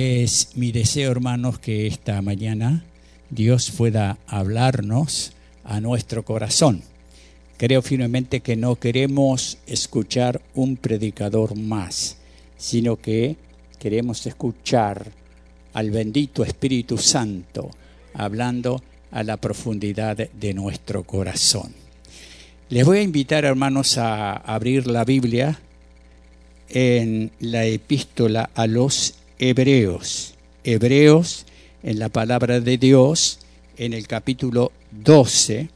Es mi deseo, hermanos, que esta mañana Dios pueda hablarnos a nuestro corazón. Creo firmemente que no queremos escuchar un predicador más, sino que queremos escuchar al bendito Espíritu Santo hablando a la profundidad de nuestro corazón. Les voy a invitar, hermanos, a abrir la Biblia en la epístola a los Hebreos. Hebreos en la palabra de Dios en el capítulo 12,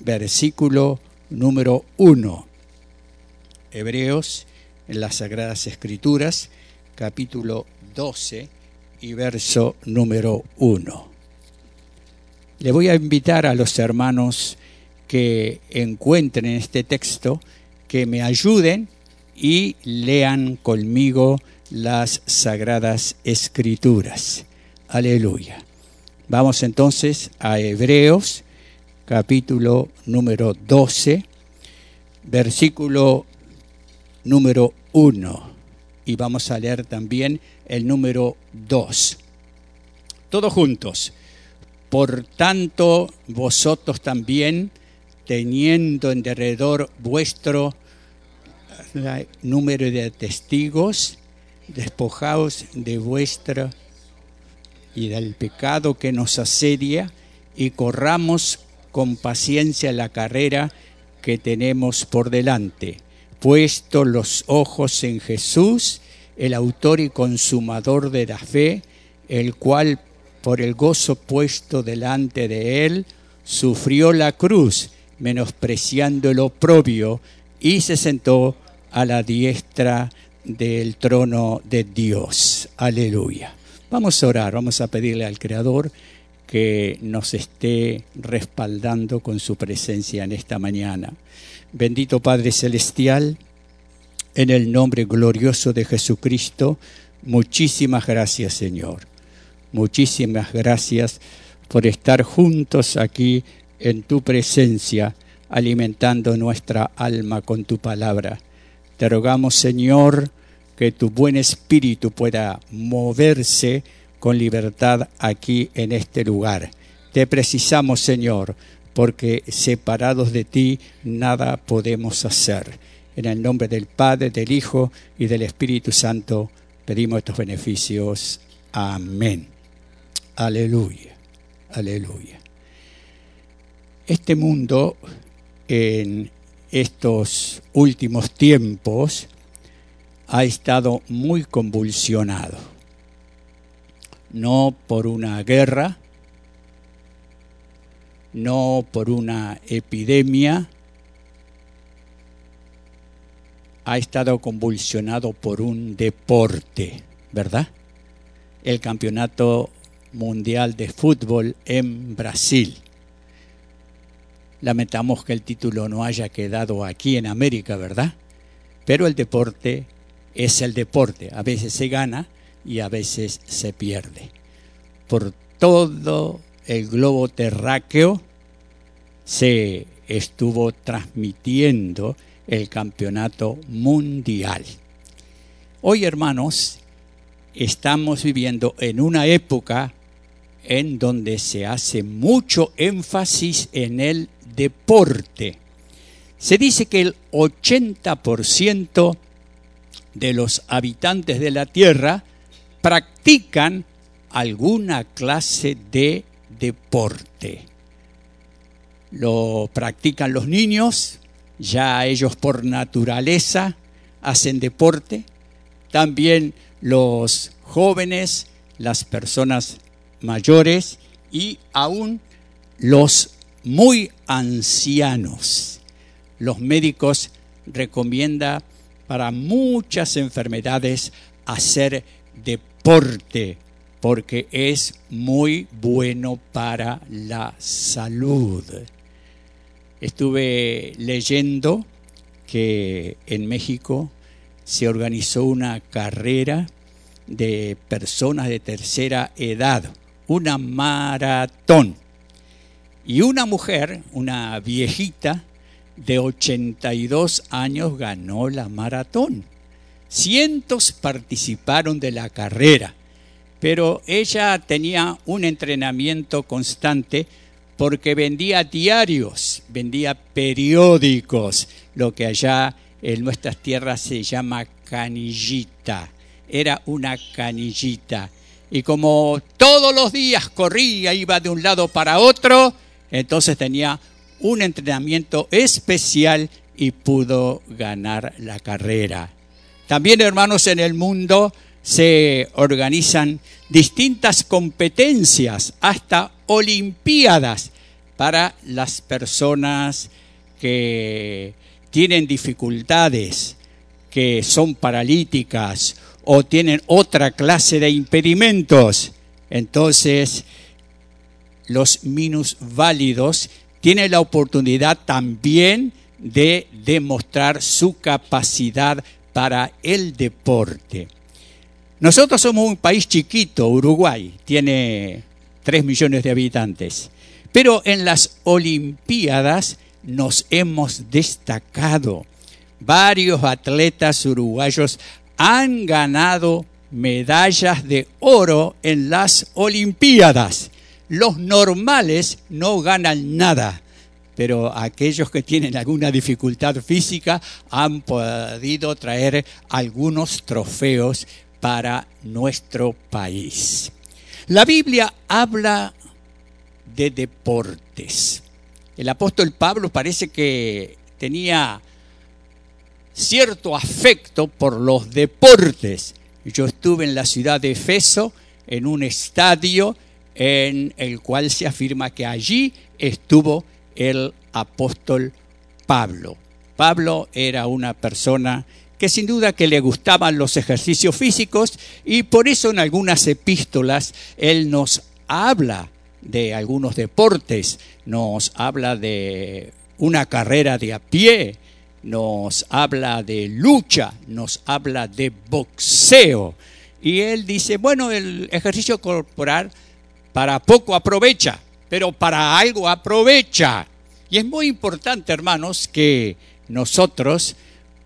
versículo número 1. Hebreos en las Sagradas Escrituras, capítulo 12 y verso número 1. Le voy a invitar a los hermanos que encuentren este texto, que me ayuden y lean conmigo las sagradas escrituras. Aleluya. Vamos entonces a Hebreos capítulo número 12, versículo número 1. Y vamos a leer también el número 2. Todos juntos. Por tanto, vosotros también, teniendo en derredor vuestro número de testigos, despojaos de vuestra y del pecado que nos asedia y corramos con paciencia la carrera que tenemos por delante, puesto los ojos en Jesús, el autor y consumador de la fe, el cual por el gozo puesto delante de él, sufrió la cruz, menospreciando el oprobio, y se sentó a la diestra del trono de Dios. Aleluya. Vamos a orar, vamos a pedirle al Creador que nos esté respaldando con su presencia en esta mañana. Bendito Padre Celestial, en el nombre glorioso de Jesucristo, muchísimas gracias Señor. Muchísimas gracias por estar juntos aquí en tu presencia, alimentando nuestra alma con tu palabra. Te rogamos, Señor, que tu buen espíritu pueda moverse con libertad aquí en este lugar. Te precisamos, Señor, porque separados de ti nada podemos hacer. En el nombre del Padre, del Hijo y del Espíritu Santo pedimos estos beneficios. Amén. Aleluya. Aleluya. Este mundo en estos últimos tiempos ha estado muy convulsionado, no por una guerra, no por una epidemia, ha estado convulsionado por un deporte, ¿verdad? El Campeonato Mundial de Fútbol en Brasil. Lamentamos que el título no haya quedado aquí en América, ¿verdad? Pero el deporte es el deporte. A veces se gana y a veces se pierde. Por todo el globo terráqueo se estuvo transmitiendo el campeonato mundial. Hoy, hermanos, estamos viviendo en una época en donde se hace mucho énfasis en el deporte. Se dice que el 80% de los habitantes de la Tierra practican alguna clase de deporte. Lo practican los niños, ya ellos por naturaleza hacen deporte. También los jóvenes, las personas mayores y aún los muy ancianos. Los médicos recomiendan para muchas enfermedades hacer deporte porque es muy bueno para la salud. Estuve leyendo que en México se organizó una carrera de personas de tercera edad, una maratón. Y una mujer, una viejita, de 82 años ganó la maratón. Cientos participaron de la carrera pero ella tenía un entrenamiento constante porque vendía diarios, vendía periódicos, lo que allá en nuestras tierras se llama canillita. Era una canillita. Y como todos los días corría, iba de un lado para otro, entonces tenía un entrenamiento especial y pudo ganar la carrera. También, hermanos, en el mundo se organizan distintas competencias, hasta olimpiadas, para las personas que tienen dificultades, que son paralíticas o tienen otra clase de impedimentos. Entonces, los minusválidos tienen la oportunidad también de demostrar su capacidad para el deporte. Nosotros somos un país chiquito, Uruguay, tiene 3 millones de habitantes, pero en las Olimpiadas nos hemos destacado. Varios atletas uruguayos han ganado medallas de oro en las Olimpiadas. Los normales no ganan nada pero aquellos que tienen alguna dificultad física han podido traer algunos trofeos para nuestro país. La Biblia habla de deportes. El apóstol Pablo parece que tenía cierto afecto por los deportes. Yo estuve en la ciudad de Efeso, en un estadio en el cual se afirma que allí estuvo el apóstol Pablo. Pablo era una persona que sin duda que le gustaban los ejercicios físicos y por eso en algunas epístolas él nos habla de algunos deportes, nos habla de una carrera de a pie, nos habla de lucha, nos habla de boxeo. Y él dice, bueno, el ejercicio corporal para poco aprovecha, pero para algo aprovecha. Y es muy importante, hermanos, que nosotros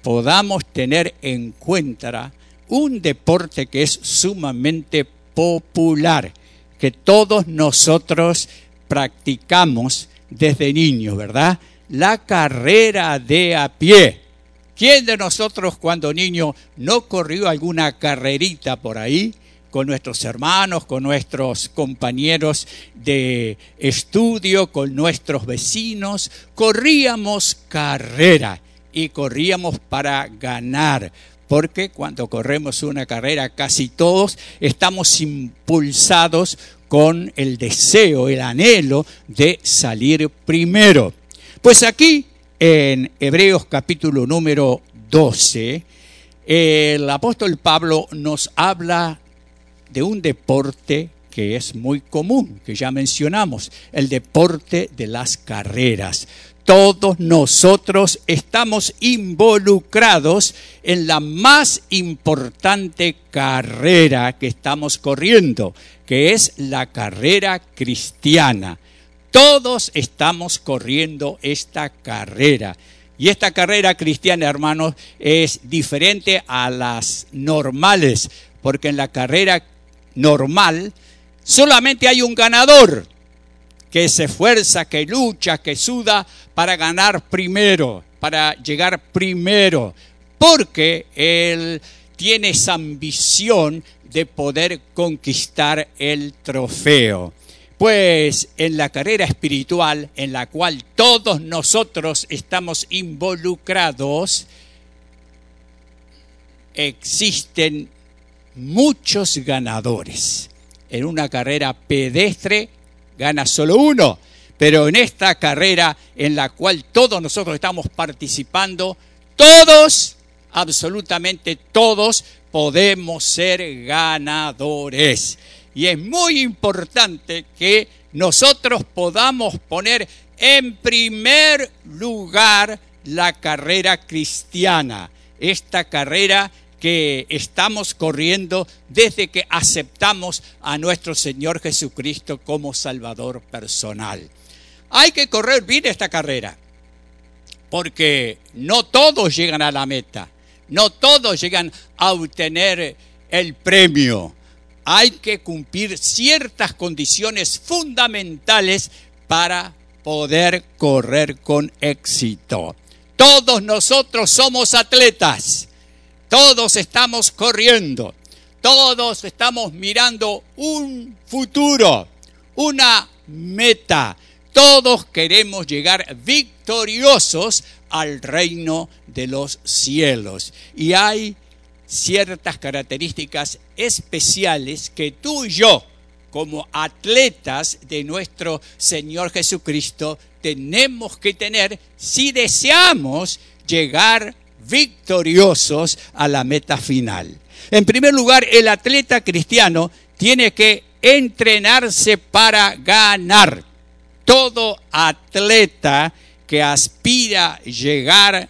podamos tener en cuenta un deporte que es sumamente popular, que todos nosotros practicamos desde niños, ¿verdad? La carrera de a pie. ¿Quién de nosotros cuando niño no corrió alguna carrerita por ahí? Con nuestros hermanos, con nuestros compañeros de estudio, con nuestros vecinos. Corríamos carrera y corríamos para ganar, porque cuando corremos una carrera casi todos estamos impulsados con el deseo, el anhelo de salir primero. Pues aquí en Hebreos capítulo número 12, el apóstol Pablo nos habla de un deporte que es muy común, que ya mencionamos, el deporte de las carreras. Todos nosotros estamos involucrados en la más importante carrera que estamos corriendo, que es la carrera cristiana. Todos estamos corriendo esta carrera. Y esta carrera cristiana, hermanos, es diferente a las normales, porque en la carrera normal, solamente hay un ganador que se esfuerza, que lucha, que suda para ganar primero, para llegar primero, porque él tiene esa ambición de poder conquistar el trofeo. Pues en la carrera espiritual en la cual todos nosotros estamos involucrados, existen muchos ganadores. En una carrera pedestre gana solo uno, pero en esta carrera en la cual todos nosotros estamos participando, todos, absolutamente todos, podemos ser ganadores. Y es muy importante que nosotros podamos poner en primer lugar la carrera cristiana, esta carrera que estamos corriendo desde que aceptamos a nuestro Señor Jesucristo como Salvador personal. Hay que correr bien esta carrera, porque no todos llegan a la meta, no todos llegan a obtener el premio. hay que cumplir ciertas condiciones fundamentales para poder correr con éxito. Todos nosotros somos atletas, todos estamos corriendo, todos estamos mirando un futuro, una meta. Todos queremos llegar victoriosos al reino de los cielos. Y hay ciertas características especiales que tú y yo, como atletas de nuestro Señor Jesucristo, tenemos que tener si deseamos llegar victoriosos a la meta final. En primer lugar, el atleta cristiano tiene que entrenarse para ganar. Todo atleta que aspira llegar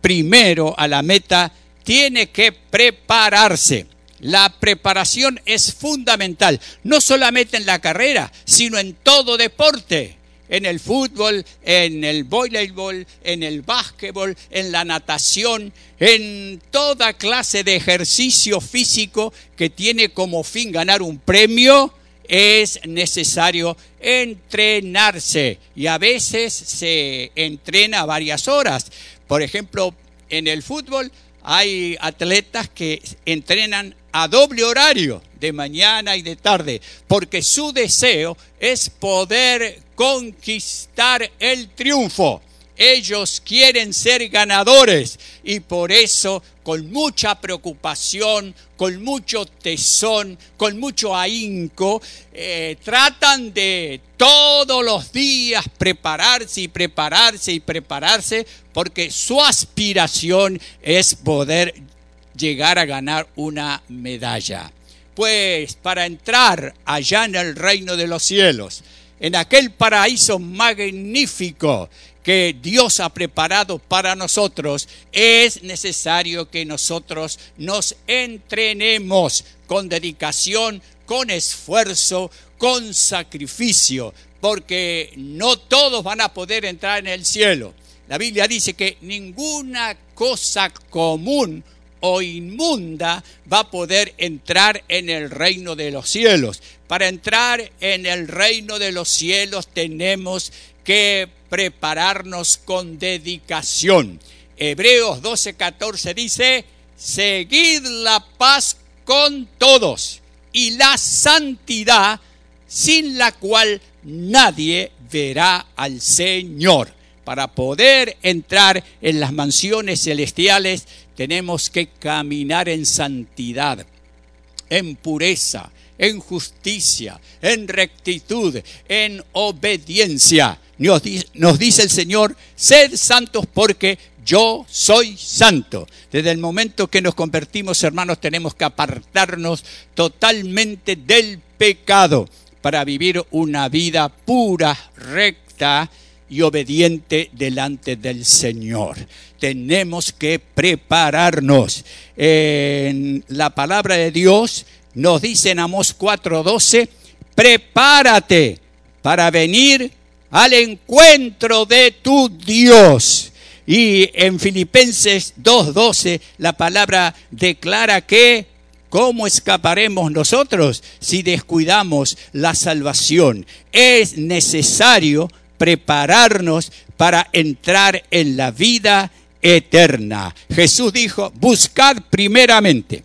primero a la meta tiene que prepararse. La preparación es fundamental, no solamente en la carrera, sino en todo deporte en el fútbol, en el voleibol, en el básquetbol, en la natación, en toda clase de ejercicio físico que tiene como fin ganar un premio, es necesario entrenarse y a veces se entrena varias horas. Por ejemplo, en el fútbol hay atletas que entrenan a doble horario, de mañana y de tarde, porque su deseo es poder conquistar el triunfo. Ellos quieren ser ganadores y por eso con mucha preocupación, con mucho tesón, con mucho ahínco, eh, tratan de todos los días prepararse y prepararse y prepararse porque su aspiración es poder llegar a ganar una medalla. Pues para entrar allá en el reino de los cielos, en aquel paraíso magnífico que Dios ha preparado para nosotros, es necesario que nosotros nos entrenemos con dedicación, con esfuerzo, con sacrificio, porque no todos van a poder entrar en el cielo. La Biblia dice que ninguna cosa común o inmunda va a poder entrar en el reino de los cielos. Para entrar en el reino de los cielos tenemos que prepararnos con dedicación. Hebreos 12:14 dice, seguid la paz con todos y la santidad sin la cual nadie verá al Señor. Para poder entrar en las mansiones celestiales tenemos que caminar en santidad, en pureza, en justicia, en rectitud, en obediencia. Nos, dice el Señor, sed santos porque yo soy santo. Desde el momento que nos convertimos, hermanos, tenemos que apartarnos totalmente del pecado para vivir una vida pura, recta y obediente delante del Señor. Tenemos que prepararnos. En la palabra de Dios nos dice en Amos 4:12, prepárate para venir al encuentro de tu Dios. Y en Filipenses 2:12 la palabra declara que ¿Cómo escaparemos nosotros si descuidamos la salvación? Es necesario prepararnos para entrar en la vida eterna. Jesús dijo, buscad primeramente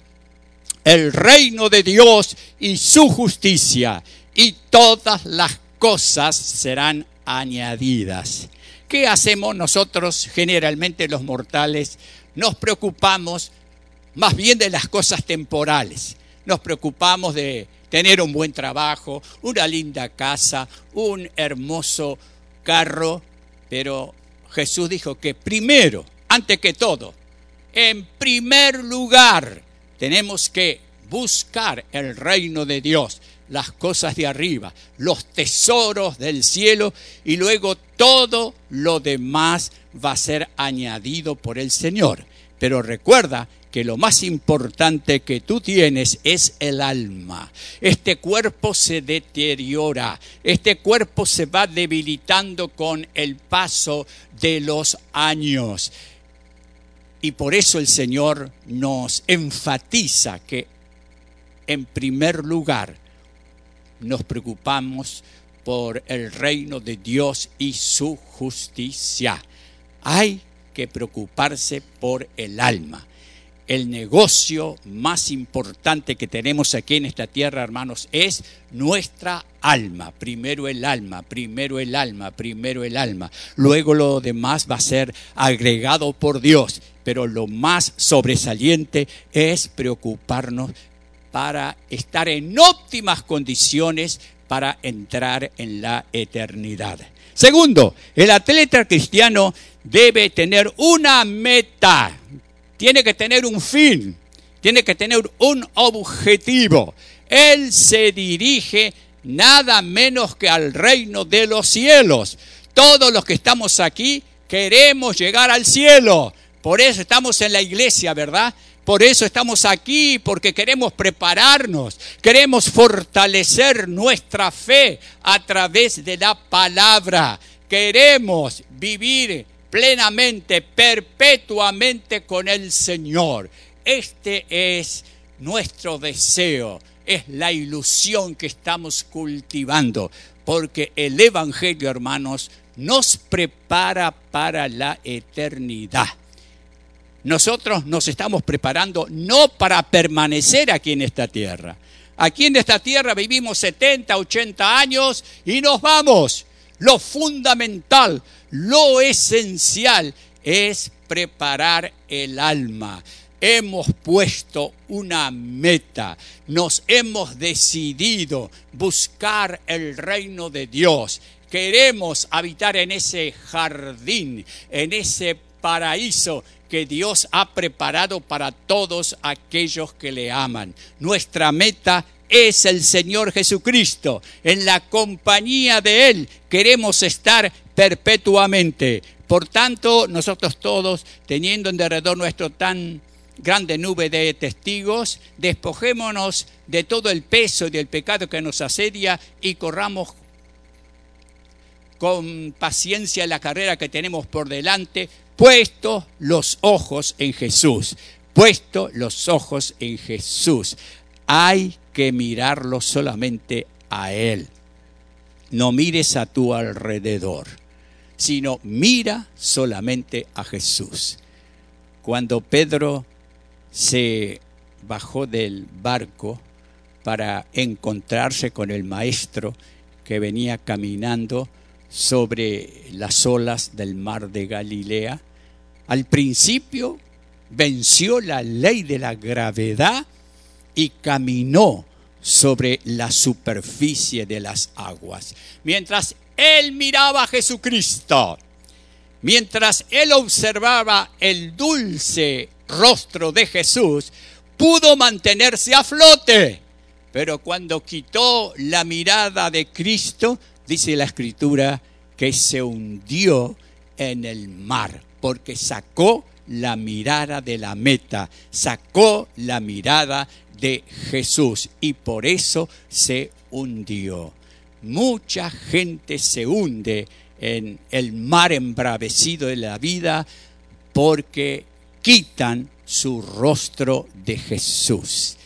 el reino de Dios y su justicia, y todas las cosas serán añadidas. ¿Qué hacemos nosotros generalmente los mortales? Nos preocupamos más bien de las cosas temporales. Nos preocupamos de tener un buen trabajo, una linda casa, un hermoso carro, pero Jesús dijo que primero, antes que todo, en primer lugar, tenemos que buscar el reino de Dios, las cosas de arriba, los tesoros del cielo y luego todo lo demás va a ser añadido por el Señor. Pero recuerda que lo más importante que tú tienes es el alma. Este cuerpo se deteriora, este cuerpo se va debilitando con el paso de los años. Y por eso el Señor nos enfatiza que en primer lugar, nos preocupamos por el reino de Dios y su justicia. Hay que preocuparse por el alma. El negocio más importante que tenemos aquí en esta tierra, hermanos, es nuestra alma. Primero el alma, primero el alma, primero el alma. Luego lo demás va a ser agregado por Dios. Pero lo más sobresaliente es preocuparnos para estar en óptimas condiciones para entrar en la eternidad. Segundo, el atleta cristiano debe tener una meta, tiene que tener un fin, tiene que tener un objetivo. Él se dirige nada menos que al reino de los cielos. Todos los que estamos aquí queremos llegar al cielo. Por eso estamos en la iglesia, ¿verdad? Por eso estamos aquí, porque queremos prepararnos, queremos fortalecer nuestra fe a través de la palabra. Queremos vivir plenamente, perpetuamente con el Señor. Este es nuestro deseo, es la ilusión que estamos cultivando, porque el Evangelio, hermanos, nos prepara para la eternidad nosotros nos estamos preparando no para permanecer aquí en esta tierra. Aquí en esta tierra vivimos 70, 80 años y nos vamos. Lo fundamental, lo esencial es preparar el alma. Hemos puesto una meta, nos hemos decidido buscar el reino de Dios. Queremos habitar en ese jardín, en ese paraíso que Dios ha preparado para todos aquellos que le aman. Nuestra meta es el Señor Jesucristo. En la compañía de Él queremos estar perpetuamente. Por tanto, nosotros todos, teniendo en derredor nuestro tan grande nube de testigos, despojémonos de todo el peso y del pecado que nos asedia y corramos con paciencia la carrera que tenemos por delante, puesto los ojos en Jesús, puesto los ojos en Jesús. Hay que mirarlo solamente a Él. No mires a tu alrededor, sino mira solamente a Jesús. Cuando Pedro se bajó del barco para encontrarse con el maestro que venía caminando, sobre las olas del mar de Galilea. Al principio venció la ley de la gravedad y caminó sobre la superficie de las aguas. Mientras él miraba a Jesucristo, mientras él observaba el dulce rostro de Jesús, pudo mantenerse a flote. Pero cuando quitó la mirada de Cristo, dice la escritura que se hundió en el mar, porque sacó la mirada de la meta, sacó la mirada de Jesús y por eso se hundió. Mucha gente se hunde en el mar embravecido de la vida porque quitan su rostro de Jesús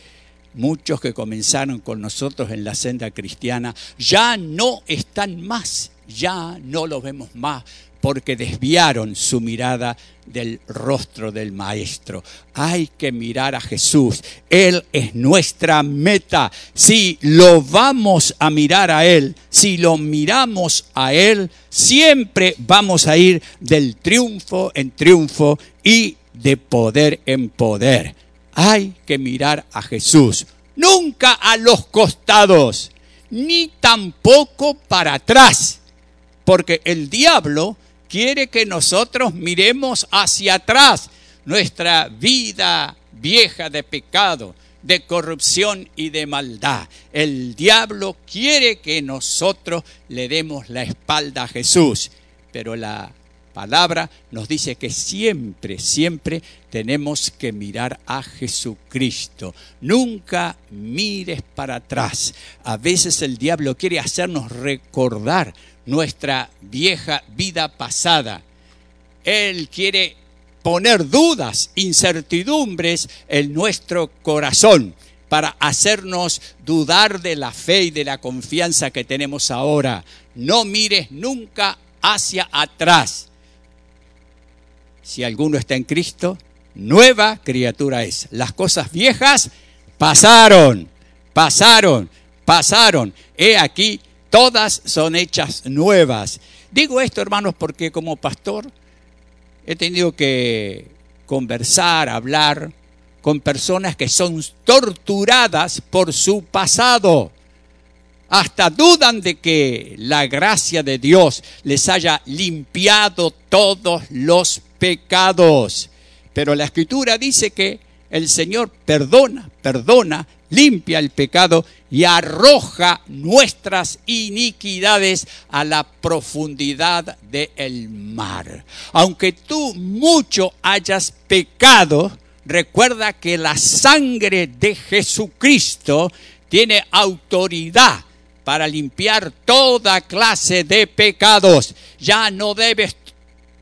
muchos que comenzaron con nosotros en la senda cristiana, ya no están más, ya no los vemos más, porque desviaron su mirada del rostro del Maestro. Hay que mirar a Jesús. Él es nuestra meta. Si lo vamos a mirar a Él, si lo miramos a Él, siempre vamos a ir del triunfo en triunfo y de poder en poder hay que mirar a Jesús, nunca a los costados, ni tampoco para atrás, porque el diablo quiere que nosotros miremos hacia atrás nuestra vida vieja de pecado, de corrupción y de maldad. El diablo quiere que nosotros le demos la espalda a Jesús, pero la palabra nos dice que siempre, siempre tenemos que mirar a Jesucristo. Nunca mires para atrás. A veces el diablo quiere hacernos recordar nuestra vieja vida pasada. Él quiere poner dudas, incertidumbres en nuestro corazón. para hacernos dudar de la fe y de la confianza que tenemos ahora. No mires nunca hacia atrás. Si alguno está en Cristo, nueva criatura es. Las cosas viejas pasaron, pasaron, pasaron. He aquí, todas son hechas nuevas. Digo esto, hermanos, porque como pastor he tenido que conversar, hablar con personas que son torturadas por su pasado. Hasta dudan de que la gracia de Dios les haya limpiado todos los pecados. Pero la escritura dice que el Señor perdona, perdona, limpia el pecado y arroja nuestras iniquidades a la profundidad del mar. Aunque tú mucho hayas pecado, recuerda que la sangre de Jesucristo tiene autoridad para limpiar toda clase de pecados. Ya no debes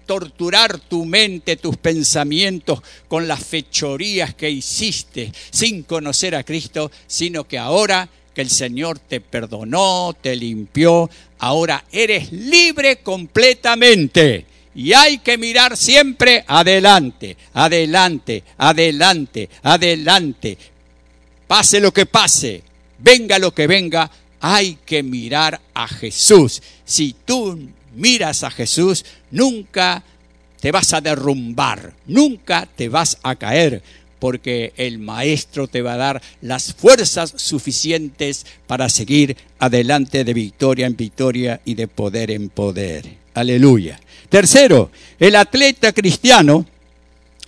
torturar tu mente, tus pensamientos con las fechorías que hiciste sin conocer a Cristo, sino que ahora que el Señor te perdonó, te limpió, ahora eres libre completamente. Y hay que mirar siempre adelante, adelante, adelante, adelante. Pase lo que pase, venga lo que venga, hay que mirar a Jesús. Si tú miras a Jesús, nunca te vas a derrumbar, nunca te vas a caer, porque el Maestro te va a dar las fuerzas suficientes para seguir adelante de victoria en victoria y de poder en poder. Aleluya. Tercero, el atleta cristiano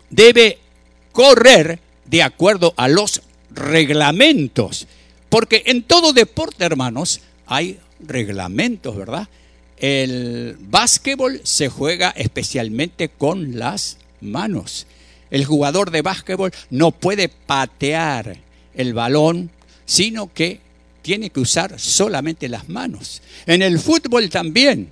debe correr de acuerdo a los reglamentos, porque en todo deporte, hermanos, hay reglamentos, ¿verdad? El básquetbol se juega especialmente con las manos. El jugador de básquetbol no puede patear el balón, sino que tiene que usar solamente las manos. En el fútbol también.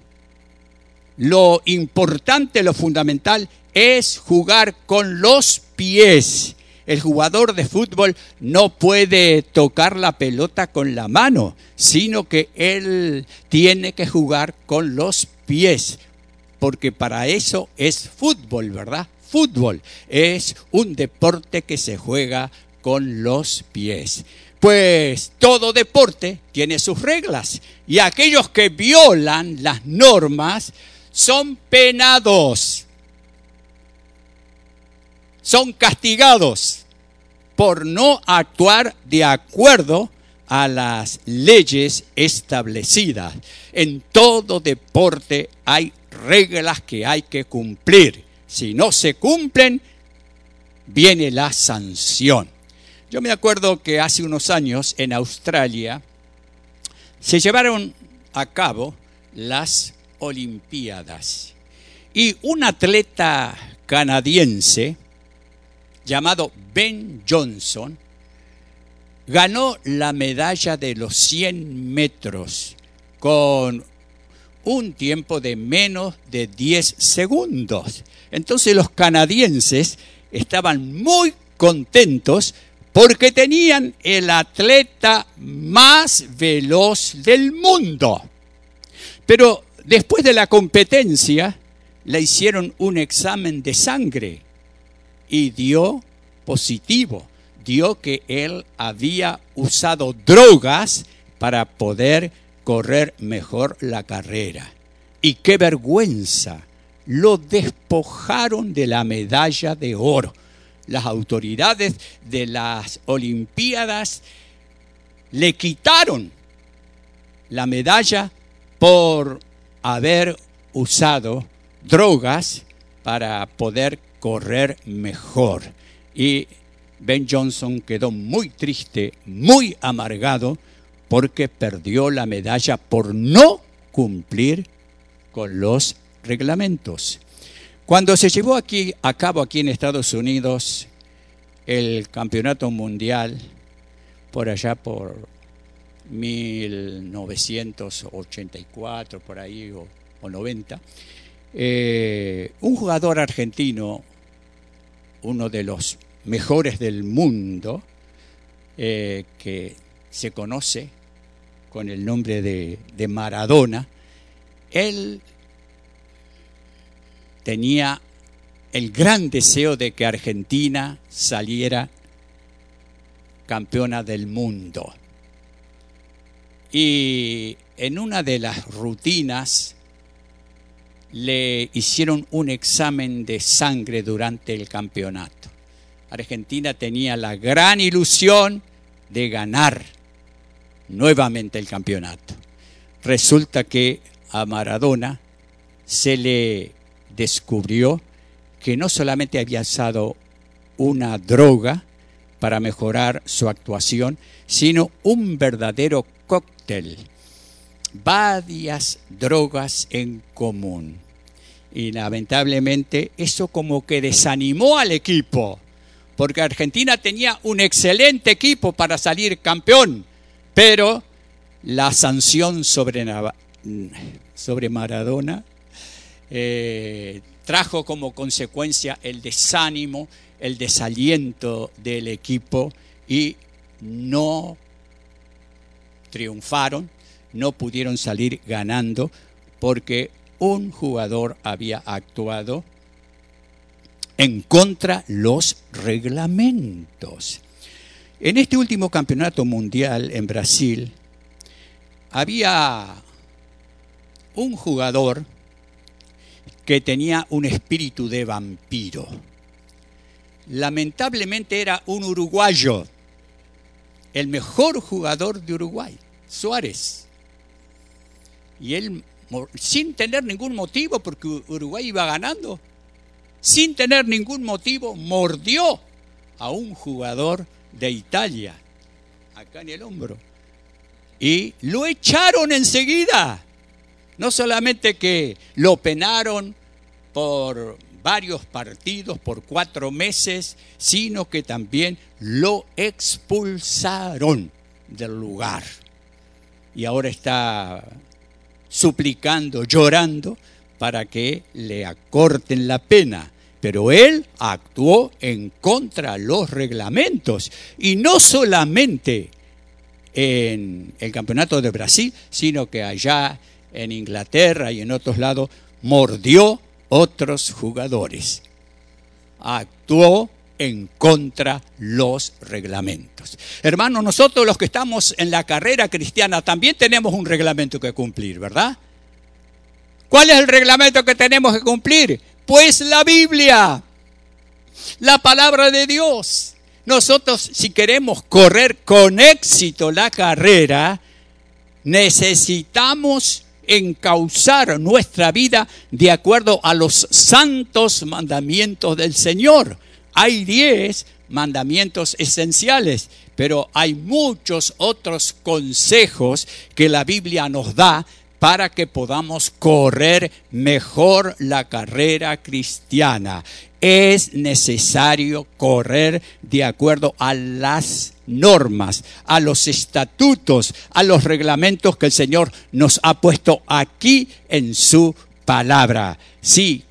Lo importante, lo fundamental es jugar con los pies el jugador de fútbol no puede tocar la pelota con la mano, sino que él tiene que jugar con los pies, porque para eso es fútbol, ¿verdad? Fútbol es un deporte que se juega con los pies. Pues todo deporte tiene sus reglas y aquellos que violan las normas son penados son castigados por no actuar de acuerdo a las leyes establecidas. En todo deporte hay reglas que hay que cumplir. Si no se cumplen, viene la sanción. Yo me acuerdo que hace unos años en Australia se llevaron a cabo las Olimpiadas y un atleta canadiense llamado Ben Johnson, ganó la medalla de los 100 metros con un tiempo de menos de 10 segundos. Entonces los canadienses estaban muy contentos porque tenían el atleta más veloz del mundo. Pero después de la competencia le hicieron un examen de sangre y dio positivo, dio que él había usado drogas para poder correr mejor la carrera. Y qué vergüenza, lo despojaron de la medalla de oro. Las autoridades de las Olimpiadas le quitaron la medalla por haber usado drogas para poder correr mejor. Y Ben Johnson quedó muy triste, muy amargado, porque perdió la medalla por no cumplir con los reglamentos. Cuando se llevó aquí a cabo aquí en Estados Unidos el campeonato mundial, por allá por 1984, por ahí, o, o 90, eh, un jugador argentino, uno de los mejores del mundo, eh, que se conoce con el nombre de, de Maradona, él tenía el gran deseo de que Argentina saliera campeona del mundo. Y en una de las rutinas le hicieron un examen de sangre durante el campeonato. Argentina tenía la gran ilusión de ganar nuevamente el campeonato. Resulta que a Maradona se le descubrió que no solamente había usado una droga para mejorar su actuación, sino un verdadero cóctel, varias drogas en común. Y lamentablemente eso como que desanimó al equipo, porque Argentina tenía un excelente equipo para salir campeón, pero la sanción sobre, sobre Maradona eh, trajo como consecuencia el desánimo, el desaliento del equipo y no triunfaron, no pudieron salir ganando porque un jugador había actuado en contra los reglamentos. En este último campeonato mundial en Brasil había un jugador que tenía un espíritu de vampiro. Lamentablemente era un uruguayo, el mejor jugador de Uruguay, Suárez. Y él, sin tener ningún motivo, porque Uruguay iba ganando, sin tener ningún motivo, mordió a un jugador de Italia, acá en el hombro. Y lo echaron enseguida. No solamente que lo penaron por varios partidos, por cuatro meses, sino que también lo expulsaron del lugar. Y ahora está suplicando, llorando, para que le acorten la pena pero él actuó en contra de los reglamentos y no solamente en el campeonato de Brasil, sino que allá en Inglaterra y en otros lados mordió otros jugadores. Actuó en contra los reglamentos. Hermanos, nosotros los que estamos en la carrera cristiana también tenemos un reglamento que cumplir, ¿verdad? ¿Cuál es el reglamento que tenemos que cumplir? Pues la Biblia, la palabra de Dios. Nosotros si queremos correr con éxito la carrera, necesitamos encauzar nuestra vida de acuerdo a los santos mandamientos del Señor. Hay diez mandamientos esenciales, pero hay muchos otros consejos que la Biblia nos da para que podamos correr mejor la carrera cristiana. Es necesario correr de acuerdo a las normas, a los estatutos, a los reglamentos que el Señor nos ha puesto aquí en su palabra. Sí,